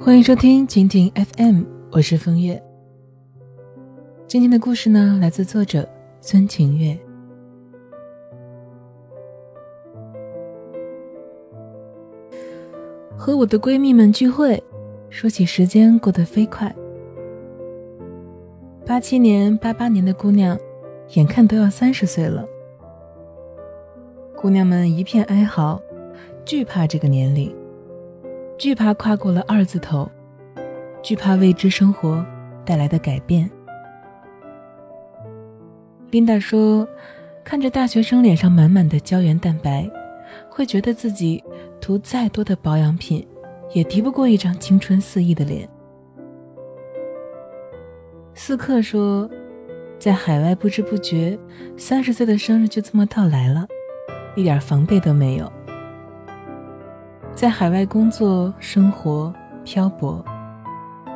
欢迎收听蜻蜓 FM，我是风月。今天的故事呢，来自作者孙晴月。和我的闺蜜们聚会，说起时间过得飞快。八七年、八八年的姑娘，眼看都要三十岁了。姑娘们一片哀嚎，惧怕这个年龄。惧怕跨过了二字头，惧怕未知生活带来的改变。琳达说：“看着大学生脸上满满的胶原蛋白，会觉得自己涂再多的保养品，也敌不过一张青春肆意的脸。”斯克说：“在海外不知不觉，三十岁的生日就这么到来了，一点防备都没有。”在海外工作、生活、漂泊，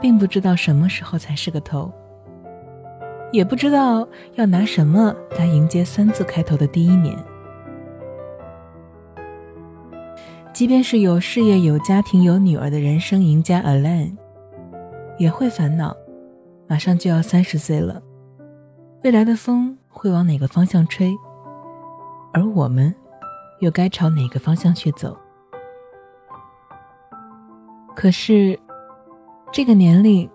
并不知道什么时候才是个头，也不知道要拿什么来迎接三字开头的第一年。即便是有事业、有家庭、有女儿的人生赢家 Alan，也会烦恼，马上就要三十岁了，未来的风会往哪个方向吹，而我们又该朝哪个方向去走？可是，这个年龄，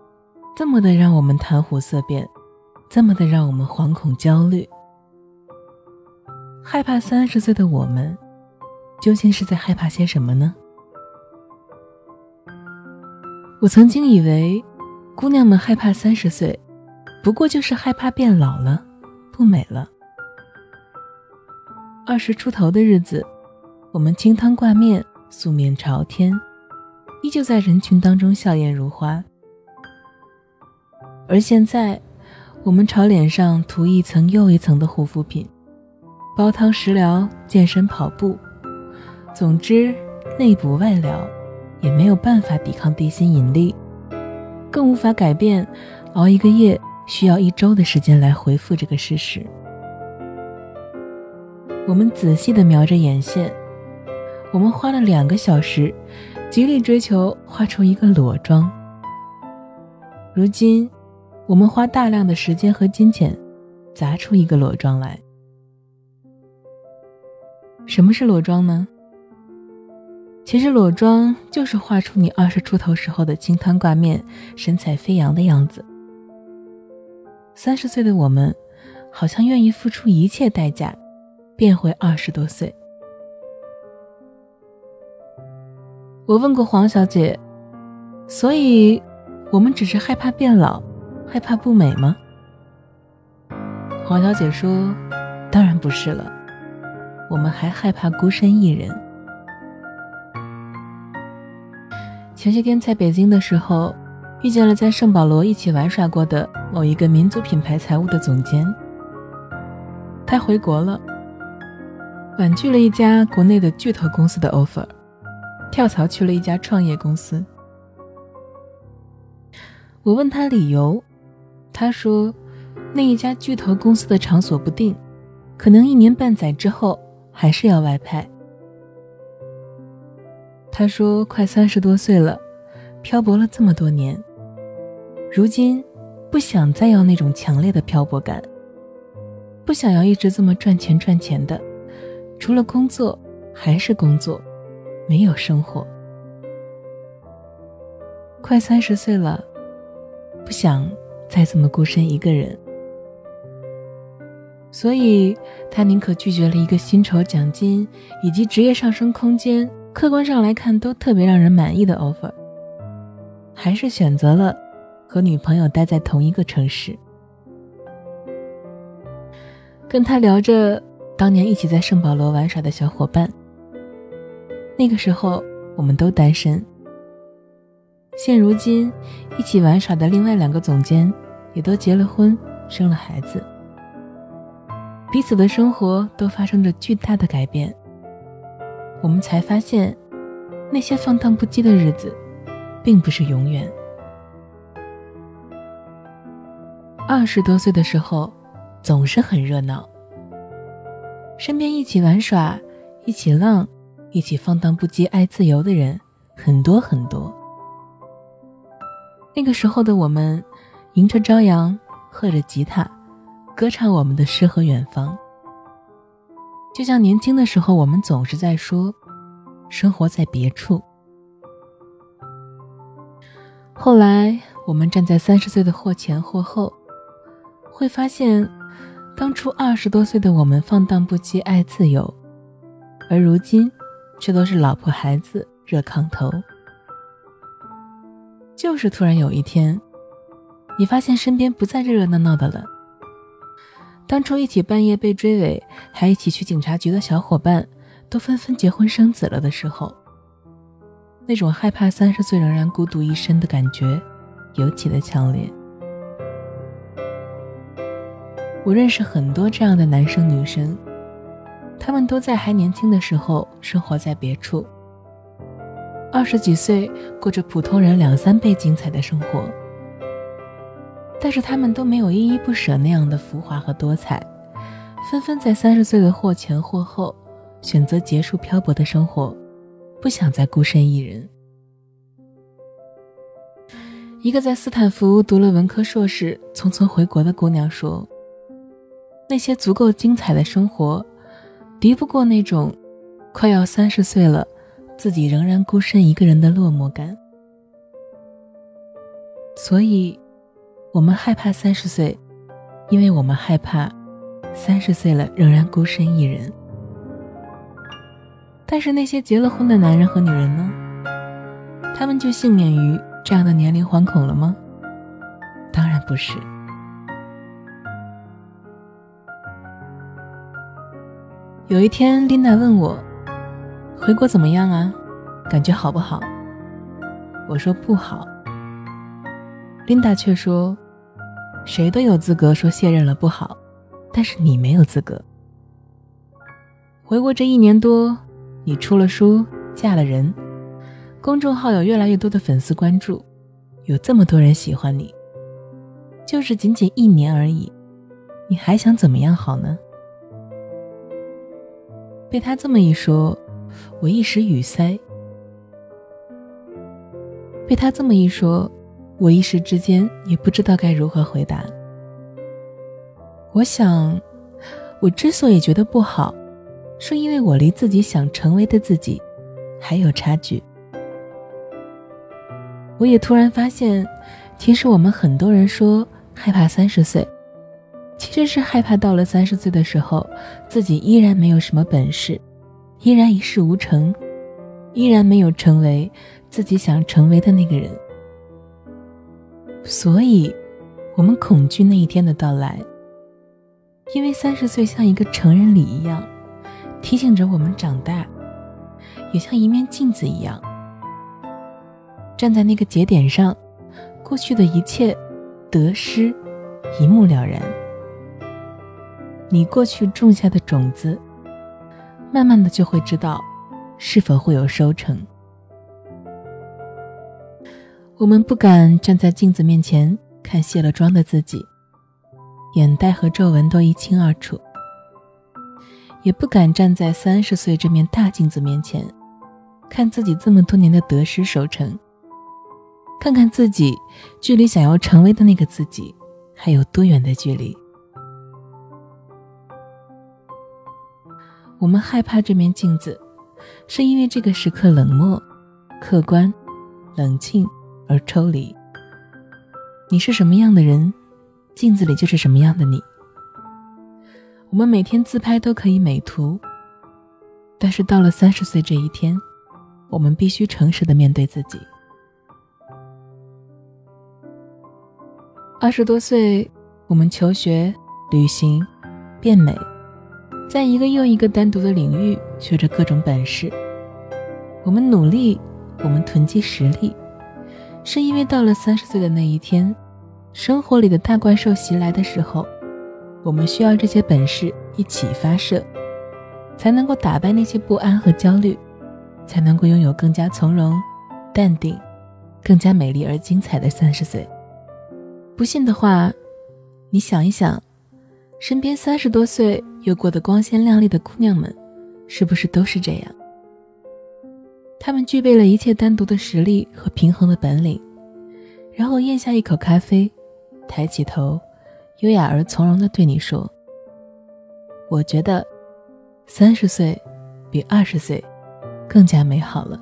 这么的让我们谈虎色变，这么的让我们惶恐焦虑，害怕三十岁的我们，究竟是在害怕些什么呢？我曾经以为，姑娘们害怕三十岁，不过就是害怕变老了，不美了。二十出头的日子，我们清汤挂面，素面朝天。依旧在人群当中笑颜如花，而现在，我们朝脸上涂一层又一层的护肤品，煲汤食疗、健身跑步，总之内补外疗，也没有办法抵抗地心引力，更无法改变熬一个夜需要一周的时间来回复这个事实。我们仔细的描着眼线，我们花了两个小时。极力追求画出一个裸妆。如今，我们花大量的时间和金钱，砸出一个裸妆来。什么是裸妆呢？其实裸妆就是画出你二十出头时候的清汤挂面、神采飞扬的样子。三十岁的我们，好像愿意付出一切代价，变回二十多岁。我问过黄小姐，所以，我们只是害怕变老，害怕不美吗？黄小姐说：“当然不是了，我们还害怕孤身一人。”前些天在北京的时候，遇见了在圣保罗一起玩耍过的某一个民族品牌财务的总监，他回国了，婉拒了一家国内的巨头公司的 offer。跳槽去了一家创业公司。我问他理由，他说，那一家巨头公司的场所不定，可能一年半载之后还是要外派。他说，快三十多岁了，漂泊了这么多年，如今不想再要那种强烈的漂泊感，不想要一直这么赚钱赚钱的，除了工作还是工作。没有生活，快三十岁了，不想再这么孤身一个人，所以他宁可拒绝了一个薪酬、奖金以及职业上升空间，客观上来看都特别让人满意的 offer，还是选择了和女朋友待在同一个城市。跟他聊着当年一起在圣保罗玩耍的小伙伴。那个时候，我们都单身。现如今，一起玩耍的另外两个总监也都结了婚，生了孩子，彼此的生活都发生着巨大的改变。我们才发现，那些放荡不羁的日子，并不是永远。二十多岁的时候，总是很热闹，身边一起玩耍，一起浪。一起放荡不羁、爱自由的人很多很多。那个时候的我们，迎着朝阳，喝着吉他，歌唱我们的诗和远方。就像年轻的时候，我们总是在说，生活在别处。后来，我们站在三十岁的或前或后，会发现，当初二十多岁的我们放荡不羁、爱自由，而如今，却都是老婆孩子热炕头。就是突然有一天，你发现身边不再热热闹闹的了。当初一起半夜被追尾，还一起去警察局的小伙伴，都纷纷结婚生子了的时候。那种害怕三十岁仍然孤独一生的感觉，尤其的强烈。我认识很多这样的男生女生，他们都在还年轻的时候生活在别处，二十几岁过着普通人两三倍精彩的生活，但是他们都没有依依不舍那样的浮华和多彩，纷纷在三十岁的或前或后选择结束漂泊的生活。不想再孤身一人。一个在斯坦福读了文科硕士、匆匆回国的姑娘说：“那些足够精彩的生活，敌不过那种快要三十岁了，自己仍然孤身一个人的落寞感。所以，我们害怕三十岁，因为我们害怕三十岁了仍然孤身一人。”但是那些结了婚的男人和女人呢？他们就幸免于这样的年龄惶恐了吗？当然不是。有一天，琳达问我：“回国怎么样啊？感觉好不好？”我说：“不好。”琳达却说：“谁都有资格说卸任了不好，但是你没有资格。回国这一年多。”你出了书，嫁了人，公众号有越来越多的粉丝关注，有这么多人喜欢你，就是仅仅一年而已，你还想怎么样好呢？被他这么一说，我一时语塞。被他这么一说，我一时之间也不知道该如何回答。我想，我之所以觉得不好。是因为我离自己想成为的自己还有差距。我也突然发现，其实我们很多人说害怕三十岁，其实是害怕到了三十岁的时候，自己依然没有什么本事，依然一事无成，依然没有成为自己想成为的那个人。所以，我们恐惧那一天的到来，因为三十岁像一个成人礼一样。提醒着我们长大，也像一面镜子一样，站在那个节点上，过去的一切得失一目了然。你过去种下的种子，慢慢的就会知道是否会有收成。我们不敢站在镜子面前看卸了妆的自己，眼袋和皱纹都一清二楚。也不敢站在三十岁这面大镜子面前，看自己这么多年的得失收成，看看自己距离想要成为的那个自己还有多远的距离。我们害怕这面镜子，是因为这个时刻冷漠、客观、冷静而抽离。你是什么样的人，镜子里就是什么样的你。我们每天自拍都可以美图，但是到了三十岁这一天，我们必须诚实的面对自己。二十多岁，我们求学、旅行、变美，在一个又一个单独的领域学着各种本事。我们努力，我们囤积实力，是因为到了三十岁的那一天，生活里的大怪兽袭来的时候。我们需要这些本事一起发射，才能够打败那些不安和焦虑，才能够拥有更加从容、淡定、更加美丽而精彩的三十岁。不信的话，你想一想，身边三十多岁又过得光鲜亮丽的姑娘们，是不是都是这样？她们具备了一切单独的实力和平衡的本领，然后咽下一口咖啡，抬起头，优雅而从容的对你说：“我觉得，三十岁比二十岁更加美好了。”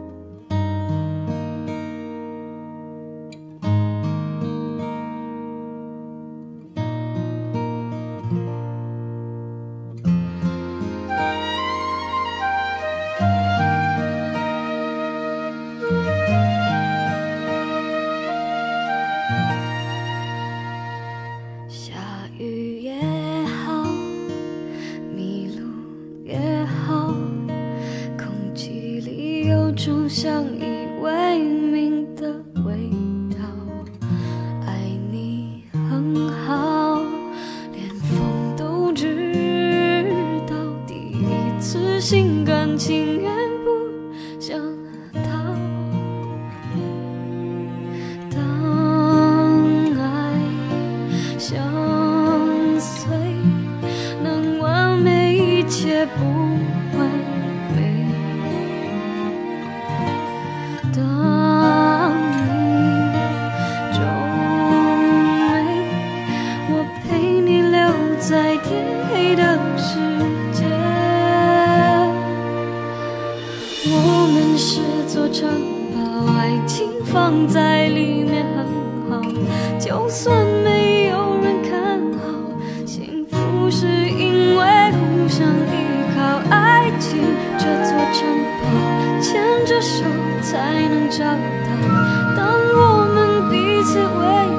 情愿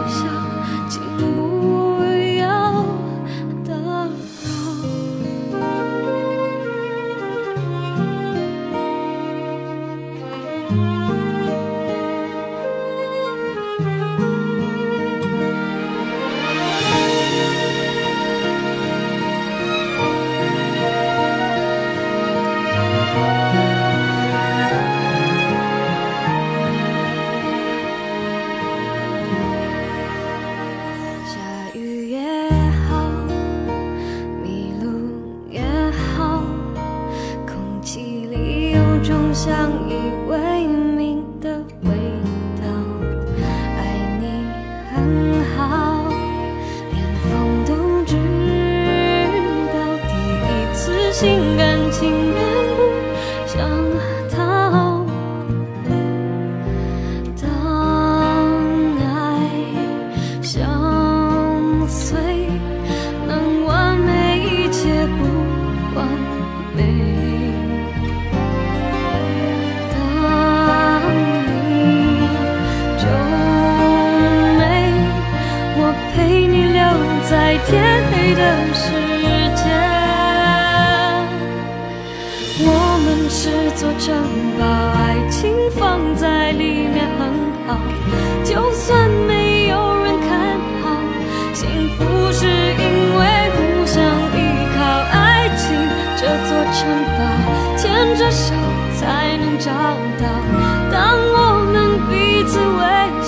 下是座城堡爱情放在里面很好就算没有人看好幸福是因为互相依靠爱情这座城堡牵着手才能找到。当我们彼此为